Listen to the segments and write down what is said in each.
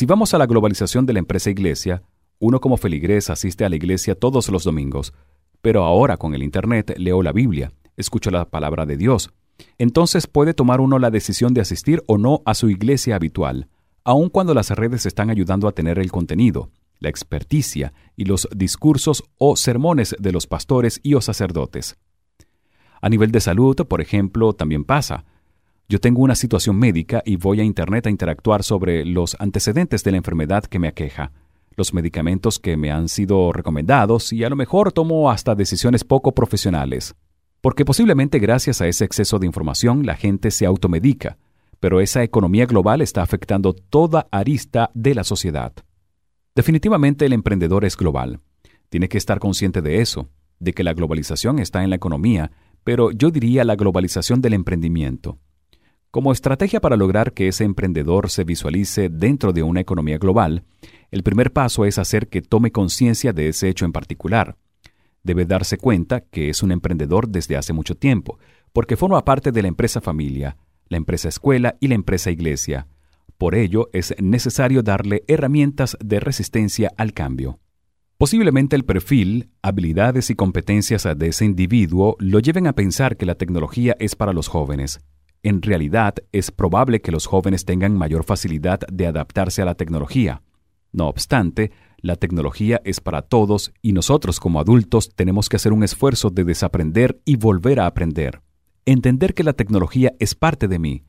Si vamos a la globalización de la empresa iglesia, uno como feligrés asiste a la iglesia todos los domingos, pero ahora con el Internet leo la Biblia, escucho la palabra de Dios. Entonces puede tomar uno la decisión de asistir o no a su iglesia habitual, aun cuando las redes están ayudando a tener el contenido, la experticia y los discursos o sermones de los pastores y o sacerdotes. A nivel de salud, por ejemplo, también pasa. Yo tengo una situación médica y voy a Internet a interactuar sobre los antecedentes de la enfermedad que me aqueja, los medicamentos que me han sido recomendados y a lo mejor tomo hasta decisiones poco profesionales. Porque posiblemente gracias a ese exceso de información la gente se automedica, pero esa economía global está afectando toda arista de la sociedad. Definitivamente el emprendedor es global. Tiene que estar consciente de eso, de que la globalización está en la economía, pero yo diría la globalización del emprendimiento. Como estrategia para lograr que ese emprendedor se visualice dentro de una economía global, el primer paso es hacer que tome conciencia de ese hecho en particular. Debe darse cuenta que es un emprendedor desde hace mucho tiempo, porque forma parte de la empresa familia, la empresa escuela y la empresa iglesia. Por ello es necesario darle herramientas de resistencia al cambio. Posiblemente el perfil, habilidades y competencias de ese individuo lo lleven a pensar que la tecnología es para los jóvenes, en realidad, es probable que los jóvenes tengan mayor facilidad de adaptarse a la tecnología. No obstante, la tecnología es para todos y nosotros como adultos tenemos que hacer un esfuerzo de desaprender y volver a aprender. Entender que la tecnología es parte de mí.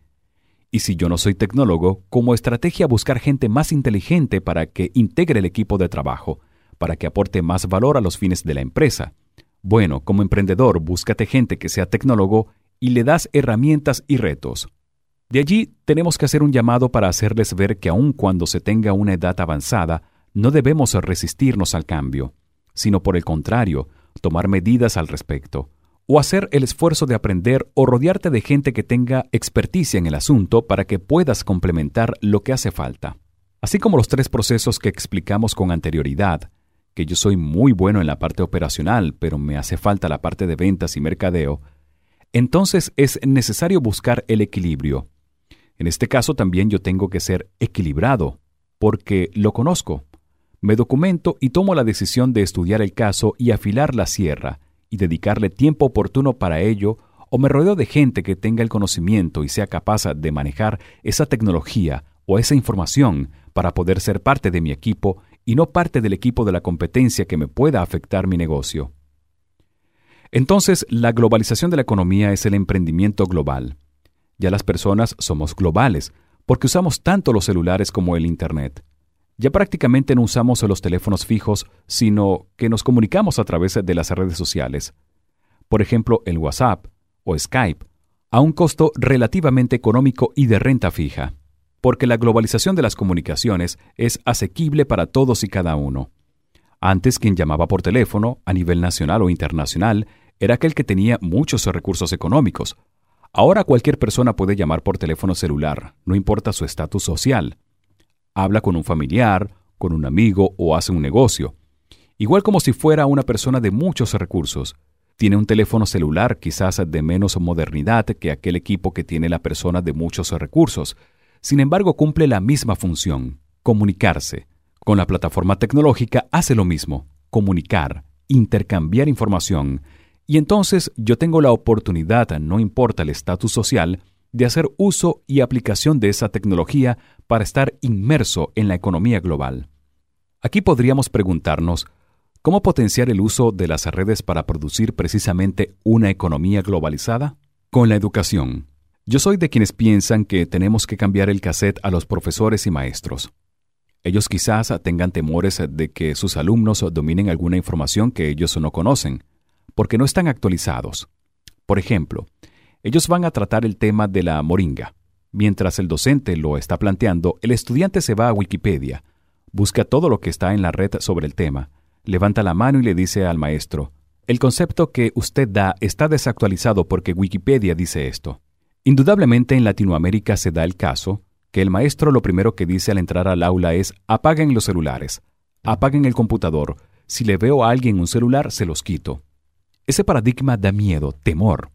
Y si yo no soy tecnólogo, como estrategia buscar gente más inteligente para que integre el equipo de trabajo, para que aporte más valor a los fines de la empresa. Bueno, como emprendedor, búscate gente que sea tecnólogo y le das herramientas y retos. De allí tenemos que hacer un llamado para hacerles ver que aun cuando se tenga una edad avanzada, no debemos resistirnos al cambio, sino por el contrario, tomar medidas al respecto, o hacer el esfuerzo de aprender o rodearte de gente que tenga experticia en el asunto para que puedas complementar lo que hace falta. Así como los tres procesos que explicamos con anterioridad, que yo soy muy bueno en la parte operacional, pero me hace falta la parte de ventas y mercadeo, entonces es necesario buscar el equilibrio. En este caso también yo tengo que ser equilibrado, porque lo conozco. Me documento y tomo la decisión de estudiar el caso y afilar la sierra, y dedicarle tiempo oportuno para ello, o me rodeo de gente que tenga el conocimiento y sea capaz de manejar esa tecnología o esa información para poder ser parte de mi equipo y no parte del equipo de la competencia que me pueda afectar mi negocio. Entonces, la globalización de la economía es el emprendimiento global. Ya las personas somos globales, porque usamos tanto los celulares como el Internet. Ya prácticamente no usamos los teléfonos fijos, sino que nos comunicamos a través de las redes sociales. Por ejemplo, el WhatsApp o Skype, a un costo relativamente económico y de renta fija, porque la globalización de las comunicaciones es asequible para todos y cada uno. Antes quien llamaba por teléfono, a nivel nacional o internacional, era aquel que tenía muchos recursos económicos. Ahora cualquier persona puede llamar por teléfono celular, no importa su estatus social. Habla con un familiar, con un amigo o hace un negocio. Igual como si fuera una persona de muchos recursos. Tiene un teléfono celular quizás de menos modernidad que aquel equipo que tiene la persona de muchos recursos. Sin embargo, cumple la misma función, comunicarse. Con la plataforma tecnológica hace lo mismo, comunicar, intercambiar información, y entonces yo tengo la oportunidad, no importa el estatus social, de hacer uso y aplicación de esa tecnología para estar inmerso en la economía global. Aquí podríamos preguntarnos, ¿cómo potenciar el uso de las redes para producir precisamente una economía globalizada? Con la educación. Yo soy de quienes piensan que tenemos que cambiar el cassette a los profesores y maestros. Ellos quizás tengan temores de que sus alumnos dominen alguna información que ellos no conocen, porque no están actualizados. Por ejemplo, ellos van a tratar el tema de la moringa. Mientras el docente lo está planteando, el estudiante se va a Wikipedia, busca todo lo que está en la red sobre el tema, levanta la mano y le dice al maestro, el concepto que usted da está desactualizado porque Wikipedia dice esto. Indudablemente en Latinoamérica se da el caso que el maestro lo primero que dice al entrar al aula es apaguen los celulares, apaguen el computador, si le veo a alguien un celular se los quito. Ese paradigma da miedo, temor.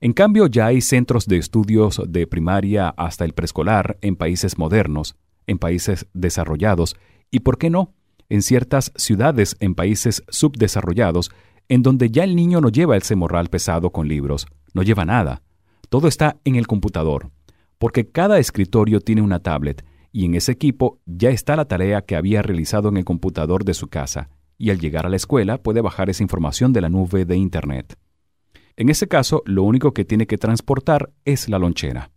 En cambio, ya hay centros de estudios de primaria hasta el preescolar en países modernos, en países desarrollados y, ¿por qué no?, en ciertas ciudades en países subdesarrollados, en donde ya el niño no lleva ese morral pesado con libros, no lleva nada. Todo está en el computador, porque cada escritorio tiene una tablet y en ese equipo ya está la tarea que había realizado en el computador de su casa, y al llegar a la escuela puede bajar esa información de la nube de Internet. En ese caso, lo único que tiene que transportar es la lonchera.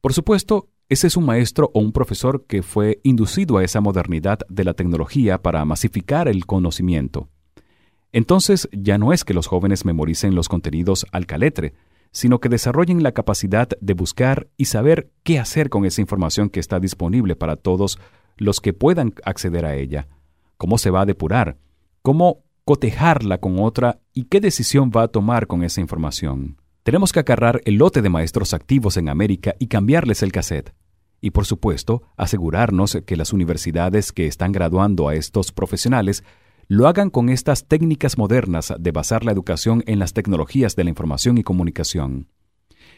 Por supuesto, ese es un maestro o un profesor que fue inducido a esa modernidad de la tecnología para masificar el conocimiento. Entonces ya no es que los jóvenes memoricen los contenidos al caletre, sino que desarrollen la capacidad de buscar y saber qué hacer con esa información que está disponible para todos los que puedan acceder a ella, cómo se va a depurar, cómo cotejarla con otra y qué decisión va a tomar con esa información. Tenemos que acarrar el lote de maestros activos en América y cambiarles el cassette. Y por supuesto, asegurarnos que las universidades que están graduando a estos profesionales lo hagan con estas técnicas modernas de basar la educación en las tecnologías de la información y comunicación.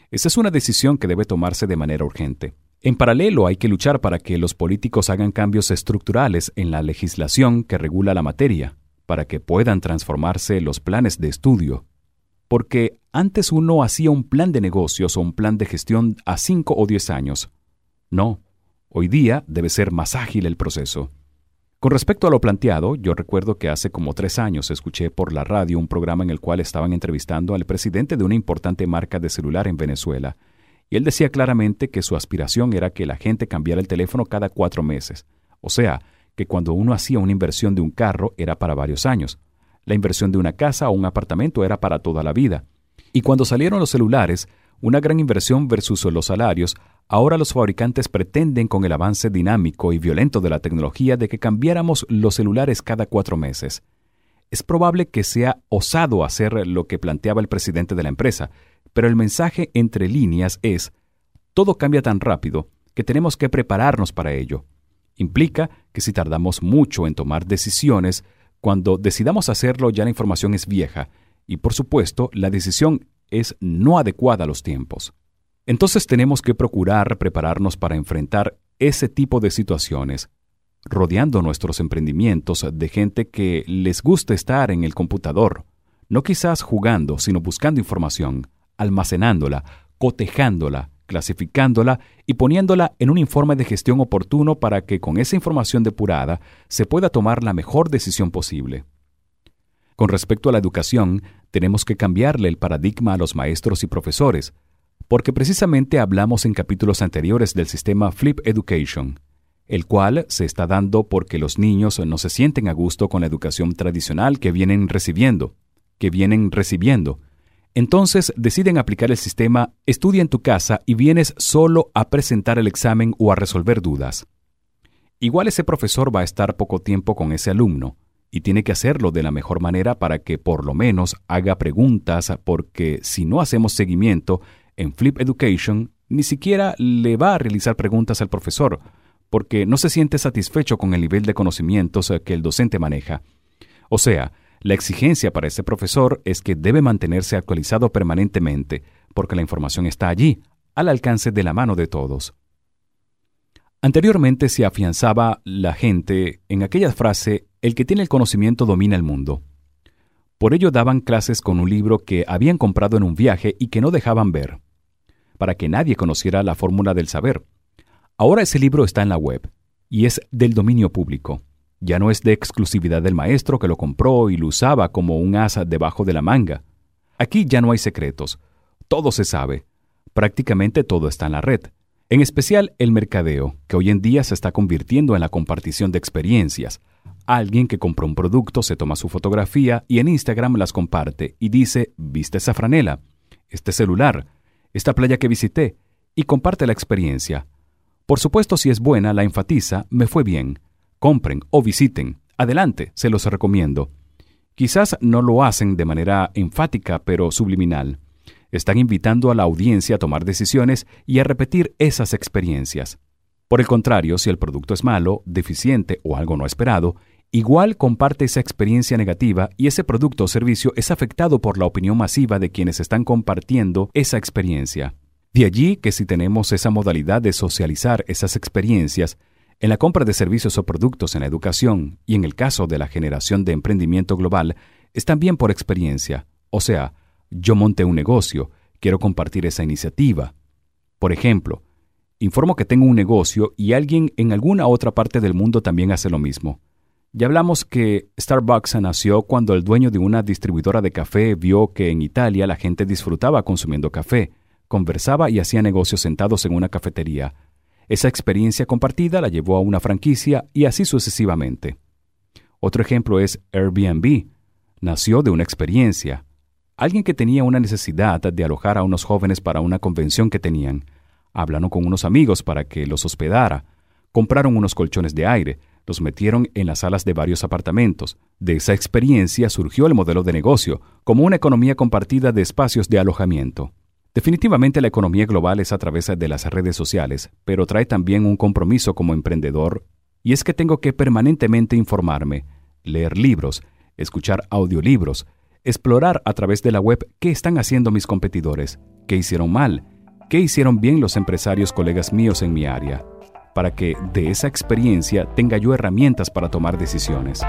Esa es una decisión que debe tomarse de manera urgente. En paralelo hay que luchar para que los políticos hagan cambios estructurales en la legislación que regula la materia, para que puedan transformarse los planes de estudio. Porque antes uno hacía un plan de negocios o un plan de gestión a 5 o 10 años. No, hoy día debe ser más ágil el proceso. Con respecto a lo planteado, yo recuerdo que hace como tres años escuché por la radio un programa en el cual estaban entrevistando al presidente de una importante marca de celular en Venezuela, y él decía claramente que su aspiración era que la gente cambiara el teléfono cada cuatro meses, o sea, que cuando uno hacía una inversión de un carro era para varios años, la inversión de una casa o un apartamento era para toda la vida. Y cuando salieron los celulares, una gran inversión versus los salarios, ahora los fabricantes pretenden con el avance dinámico y violento de la tecnología de que cambiáramos los celulares cada cuatro meses. Es probable que sea osado hacer lo que planteaba el presidente de la empresa, pero el mensaje entre líneas es, todo cambia tan rápido que tenemos que prepararnos para ello. Implica que si tardamos mucho en tomar decisiones, cuando decidamos hacerlo ya la información es vieja y por supuesto la decisión es no adecuada a los tiempos. Entonces tenemos que procurar prepararnos para enfrentar ese tipo de situaciones, rodeando nuestros emprendimientos de gente que les gusta estar en el computador, no quizás jugando, sino buscando información, almacenándola, cotejándola, clasificándola y poniéndola en un informe de gestión oportuno para que con esa información depurada se pueda tomar la mejor decisión posible. Con respecto a la educación, tenemos que cambiarle el paradigma a los maestros y profesores, porque precisamente hablamos en capítulos anteriores del sistema Flip Education, el cual se está dando porque los niños no se sienten a gusto con la educación tradicional que vienen recibiendo, que vienen recibiendo, entonces deciden aplicar el sistema estudia en tu casa y vienes solo a presentar el examen o a resolver dudas. Igual ese profesor va a estar poco tiempo con ese alumno y tiene que hacerlo de la mejor manera para que por lo menos haga preguntas porque si no hacemos seguimiento en Flip Education ni siquiera le va a realizar preguntas al profesor porque no se siente satisfecho con el nivel de conocimientos que el docente maneja. O sea, la exigencia para ese profesor es que debe mantenerse actualizado permanentemente, porque la información está allí, al alcance de la mano de todos. Anteriormente se afianzaba la gente en aquella frase, el que tiene el conocimiento domina el mundo. Por ello daban clases con un libro que habían comprado en un viaje y que no dejaban ver, para que nadie conociera la fórmula del saber. Ahora ese libro está en la web y es del dominio público. Ya no es de exclusividad del maestro que lo compró y lo usaba como un asa debajo de la manga. Aquí ya no hay secretos. Todo se sabe. Prácticamente todo está en la red. En especial el mercadeo, que hoy en día se está convirtiendo en la compartición de experiencias. Alguien que compró un producto se toma su fotografía y en Instagram las comparte y dice, ¿viste esa franela? Este celular, esta playa que visité, y comparte la experiencia. Por supuesto, si es buena, la enfatiza, me fue bien compren o visiten. Adelante, se los recomiendo. Quizás no lo hacen de manera enfática, pero subliminal. Están invitando a la audiencia a tomar decisiones y a repetir esas experiencias. Por el contrario, si el producto es malo, deficiente o algo no esperado, igual comparte esa experiencia negativa y ese producto o servicio es afectado por la opinión masiva de quienes están compartiendo esa experiencia. De allí que si tenemos esa modalidad de socializar esas experiencias, En la compra de servicios o productos en la educación y en el caso de la generación de emprendimiento global, es también por experiencia. O sea, yo monté un negocio, quiero compartir esa iniciativa. Por ejemplo, informo que tengo un negocio y alguien en alguna otra parte del mundo también hace lo mismo. Ya hablamos que Starbucks nació cuando el dueño de una distribuidora de café vio que en Italia la gente disfrutaba consumiendo café, conversaba y hacía negocios sentados en una cafetería. Esa experiencia compartida la llevó a una franquicia y así sucesivamente. Otro ejemplo es Airbnb. Nació de una experiencia. Alguien que tenía una necesidad de alojar a unos jóvenes para una convención que tenían. Hablaron con unos amigos para que los hospedara. Compraron unos colchones de aire. Los metieron en las salas de varios apartamentos. De esa experiencia surgió el modelo de negocio, como una economía compartida de espacios de alojamiento. Definitivamente la economía global es a través de las redes sociales, pero trae también un compromiso como emprendedor, y es que tengo que permanentemente informarme, leer libros, escuchar audiolibros, explorar a través de la web qué están haciendo mis competidores, qué hicieron mal, qué hicieron bien los empresarios colegas míos en mi área, para que de esa experiencia tenga yo herramientas para tomar decisiones.